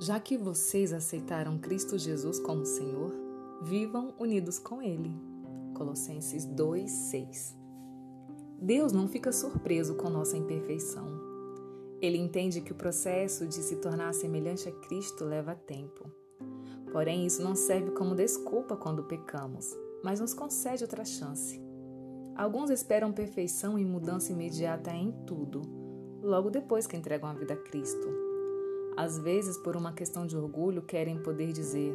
Já que vocês aceitaram Cristo Jesus como Senhor, vivam unidos com Ele. Colossenses 2:6. Deus não fica surpreso com nossa imperfeição. Ele entende que o processo de se tornar semelhante a Cristo leva tempo. Porém, isso não serve como desculpa quando pecamos, mas nos concede outra chance. Alguns esperam perfeição e mudança imediata em tudo, logo depois que entregam a vida a Cristo. Às vezes, por uma questão de orgulho, querem poder dizer: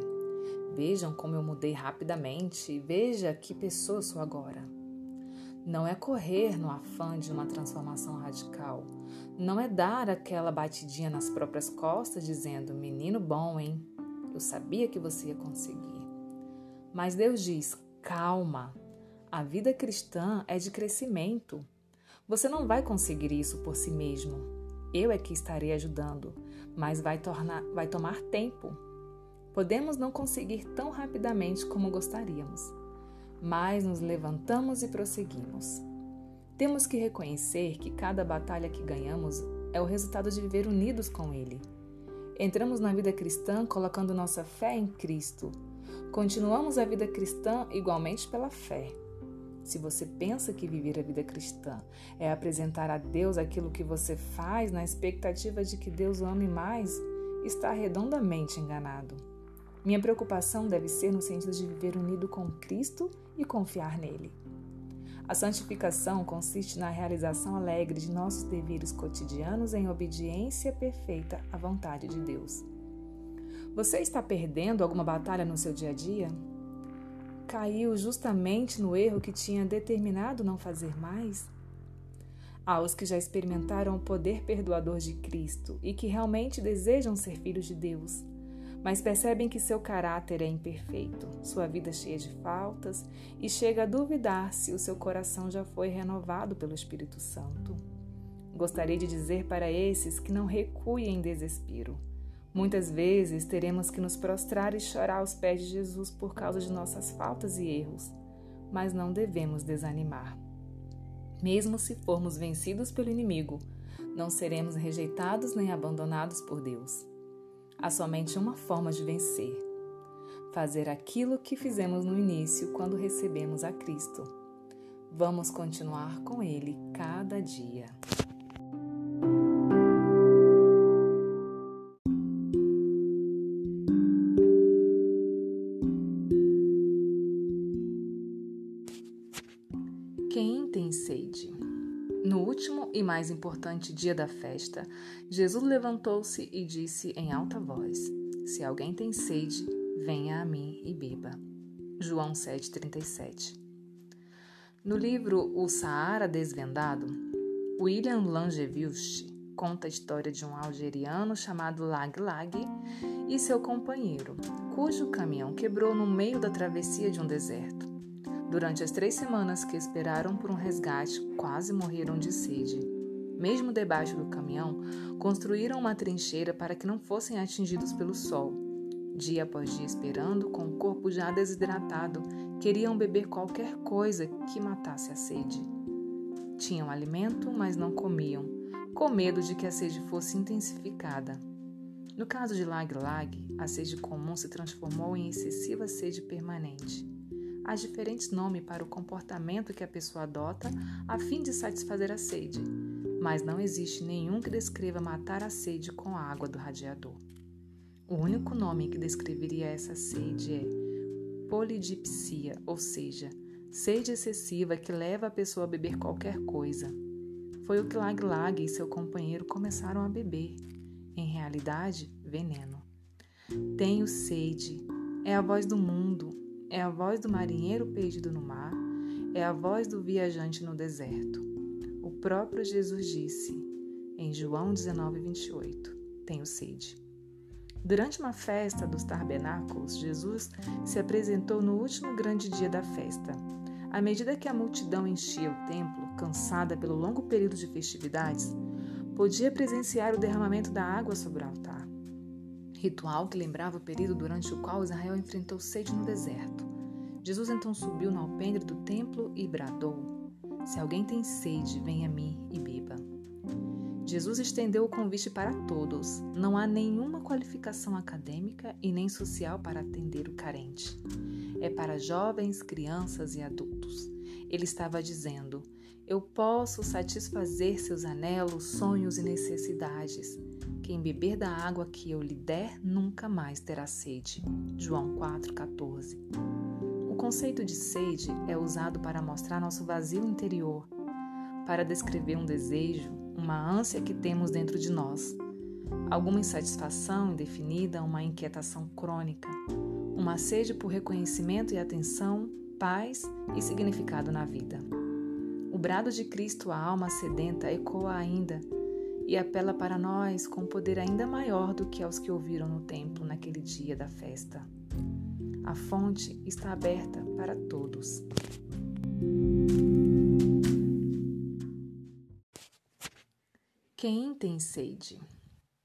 Vejam como eu mudei rapidamente, veja que pessoa sou agora. Não é correr no afã de uma transformação radical. Não é dar aquela batidinha nas próprias costas dizendo: Menino bom, hein? Eu sabia que você ia conseguir. Mas Deus diz: calma. A vida cristã é de crescimento. Você não vai conseguir isso por si mesmo. Eu é que estarei ajudando, mas vai, tornar, vai tomar tempo. Podemos não conseguir tão rapidamente como gostaríamos, mas nos levantamos e prosseguimos. Temos que reconhecer que cada batalha que ganhamos é o resultado de viver unidos com Ele. Entramos na vida cristã colocando nossa fé em Cristo. Continuamos a vida cristã igualmente pela fé. Se você pensa que viver a vida cristã é apresentar a Deus aquilo que você faz na expectativa de que Deus o ame mais, está redondamente enganado. Minha preocupação deve ser no sentido de viver unido com Cristo e confiar nele. A santificação consiste na realização alegre de nossos deveres cotidianos em obediência perfeita à vontade de Deus. Você está perdendo alguma batalha no seu dia a dia? Caiu justamente no erro que tinha determinado não fazer mais? Aos que já experimentaram o poder perdoador de Cristo e que realmente desejam ser filhos de Deus, mas percebem que seu caráter é imperfeito, sua vida cheia de faltas e chega a duvidar se o seu coração já foi renovado pelo Espírito Santo. Gostaria de dizer para esses que não recuem em desespero Muitas vezes teremos que nos prostrar e chorar aos pés de Jesus por causa de nossas faltas e erros, mas não devemos desanimar. Mesmo se formos vencidos pelo inimigo, não seremos rejeitados nem abandonados por Deus. Há somente uma forma de vencer: fazer aquilo que fizemos no início quando recebemos a Cristo. Vamos continuar com Ele cada dia. Mais importante dia da festa, Jesus levantou-se e disse em alta voz: Se alguém tem sede, venha a mim e beba. João 7,37 No livro O Saara Desvendado, William Langevilche conta a história de um algeriano chamado Lag Lag e seu companheiro, cujo caminhão quebrou no meio da travessia de um deserto. Durante as três semanas que esperaram por um resgate, quase morreram de sede. Mesmo debaixo do caminhão, construíram uma trincheira para que não fossem atingidos pelo sol. Dia após dia esperando, com o corpo já desidratado, queriam beber qualquer coisa que matasse a sede. Tinham alimento, mas não comiam, com medo de que a sede fosse intensificada. No caso de Lag Lag, a sede comum se transformou em excessiva sede permanente há diferentes nomes para o comportamento que a pessoa adota a fim de satisfazer a sede, mas não existe nenhum que descreva matar a sede com a água do radiador. O único nome que descreveria essa sede é polidipsia, ou seja, sede excessiva que leva a pessoa a beber qualquer coisa. Foi o que Lag Lag e seu companheiro começaram a beber. Em realidade, veneno. Tenho sede. É a voz do mundo, é a voz do marinheiro perdido no mar, é a voz do viajante no deserto. O próprio Jesus disse, em João 19, 28, Tenho sede. Durante uma festa dos tabernáculos, Jesus se apresentou no último grande dia da festa. À medida que a multidão enchia o templo, cansada pelo longo período de festividades, podia presenciar o derramamento da água sobre o altar ritual que lembrava o período durante o qual Israel enfrentou sede no deserto. Jesus então subiu no alpendre do templo e bradou: Se alguém tem sede, venha a mim e beba. Jesus estendeu o convite para todos. Não há nenhuma qualificação acadêmica e nem social para atender o carente. É para jovens, crianças e adultos. Ele estava dizendo: Eu posso satisfazer seus anelos, sonhos e necessidades. Quem beber da água que eu lhe der nunca mais terá sede. João 4,14. O conceito de sede é usado para mostrar nosso vazio interior, para descrever um desejo, uma ânsia que temos dentro de nós, alguma insatisfação indefinida, uma inquietação crônica, uma sede por reconhecimento e atenção, paz e significado na vida. O brado de Cristo à alma sedenta ecoa ainda e apela para nós com poder ainda maior do que aos que ouviram no templo naquele dia da festa. A fonte está aberta para todos. Quem tem sede?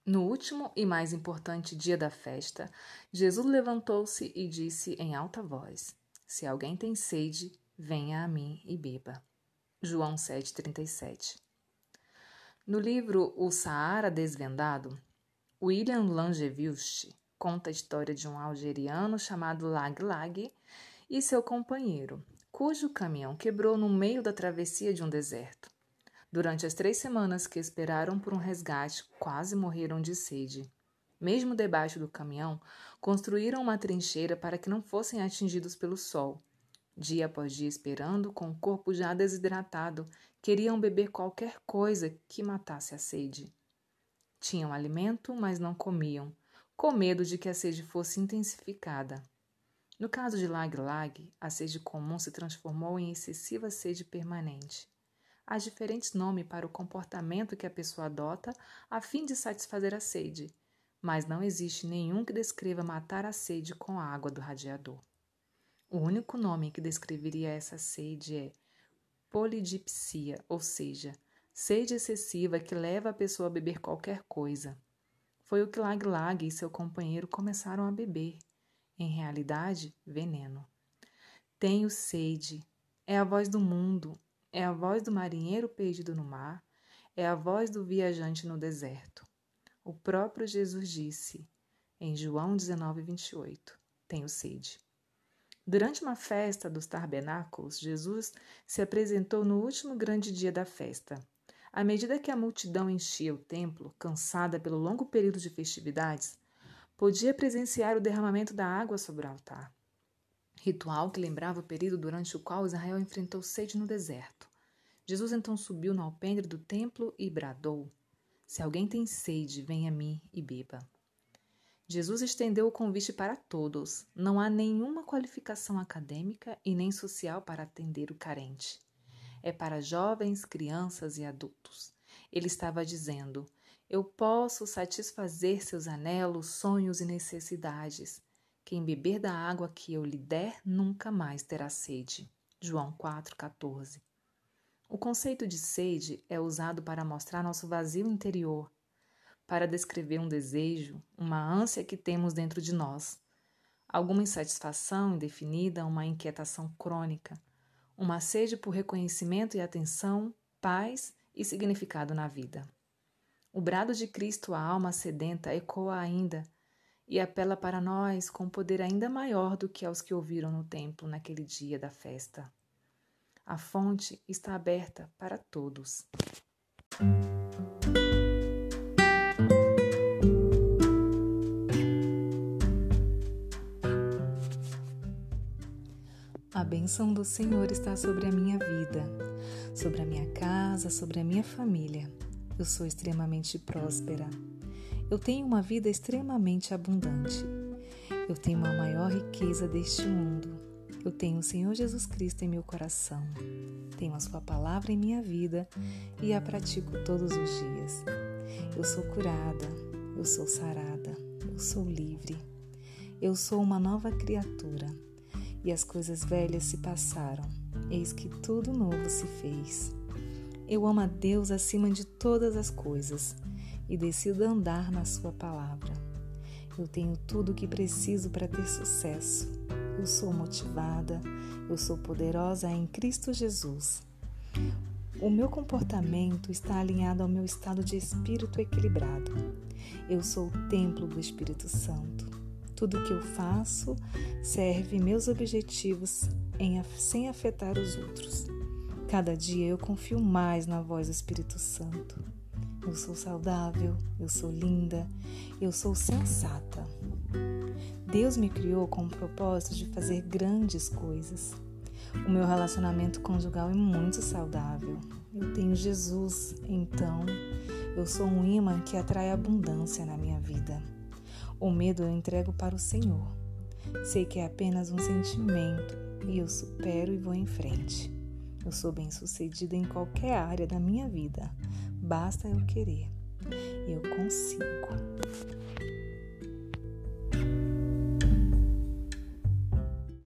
No último e mais importante dia da festa, Jesus levantou-se e disse em alta voz: Se alguém tem sede, venha a mim e beba. João 7,37 no livro O Saara Desvendado, William Langeville conta a história de um algeriano chamado Lag Lag e seu companheiro, cujo caminhão quebrou no meio da travessia de um deserto. Durante as três semanas que esperaram por um resgate, quase morreram de sede. Mesmo debaixo do caminhão, construíram uma trincheira para que não fossem atingidos pelo sol. Dia após dia esperando, com o corpo já desidratado, queriam beber qualquer coisa que matasse a sede. Tinham alimento, mas não comiam, com medo de que a sede fosse intensificada. No caso de Lag Lag, a sede comum se transformou em excessiva sede permanente. Há diferentes nomes para o comportamento que a pessoa adota a fim de satisfazer a sede, mas não existe nenhum que descreva matar a sede com a água do radiador. O único nome que descreveria essa sede é polidipsia, ou seja, sede excessiva que leva a pessoa a beber qualquer coisa. Foi o que Lag Lag e seu companheiro começaram a beber. Em realidade, veneno. Tenho sede. É a voz do mundo. É a voz do marinheiro perdido no mar. É a voz do viajante no deserto. O próprio Jesus disse, em João 19, 28, Tenho sede. Durante uma festa dos tabernáculos, Jesus se apresentou no último grande dia da festa. À medida que a multidão enchia o templo, cansada pelo longo período de festividades, podia presenciar o derramamento da água sobre o altar. Ritual que lembrava o período durante o qual Israel enfrentou sede no deserto. Jesus então subiu no alpendre do templo e bradou: Se alguém tem sede, venha a mim e beba. Jesus estendeu o convite para todos. Não há nenhuma qualificação acadêmica e nem social para atender o carente. É para jovens, crianças e adultos. Ele estava dizendo: Eu posso satisfazer seus anelos, sonhos e necessidades. Quem beber da água que eu lhe der nunca mais terá sede. João 4,14. O conceito de sede é usado para mostrar nosso vazio interior para descrever um desejo, uma ânsia que temos dentro de nós, alguma insatisfação indefinida, uma inquietação crônica, uma sede por reconhecimento e atenção, paz e significado na vida. O brado de Cristo à alma sedenta ecoa ainda e apela para nós com poder ainda maior do que aos que ouviram no templo naquele dia da festa. A fonte está aberta para todos. A bênção do Senhor está sobre a minha vida, sobre a minha casa, sobre a minha família. Eu sou extremamente próspera. Eu tenho uma vida extremamente abundante. Eu tenho a maior riqueza deste mundo. Eu tenho o Senhor Jesus Cristo em meu coração. Tenho a Sua palavra em minha vida e a pratico todos os dias. Eu sou curada, eu sou sarada, eu sou livre. Eu sou uma nova criatura e as coisas velhas se passaram, eis que tudo novo se fez. Eu amo a Deus acima de todas as coisas e decido andar na Sua palavra. Eu tenho tudo o que preciso para ter sucesso. Eu sou motivada, eu sou poderosa em Cristo Jesus. O meu comportamento está alinhado ao meu estado de espírito equilibrado. Eu sou o templo do Espírito Santo. Tudo que eu faço serve meus objetivos em, sem afetar os outros. Cada dia eu confio mais na voz do Espírito Santo. Eu sou saudável, eu sou linda, eu sou sensata. Deus me criou com o propósito de fazer grandes coisas. O meu relacionamento conjugal é muito saudável. Eu tenho Jesus, então eu sou um imã que atrai abundância na minha vida. O medo eu entrego para o Senhor. Sei que é apenas um sentimento e eu supero e vou em frente. Eu sou bem-sucedida em qualquer área da minha vida. Basta eu querer. Eu consigo.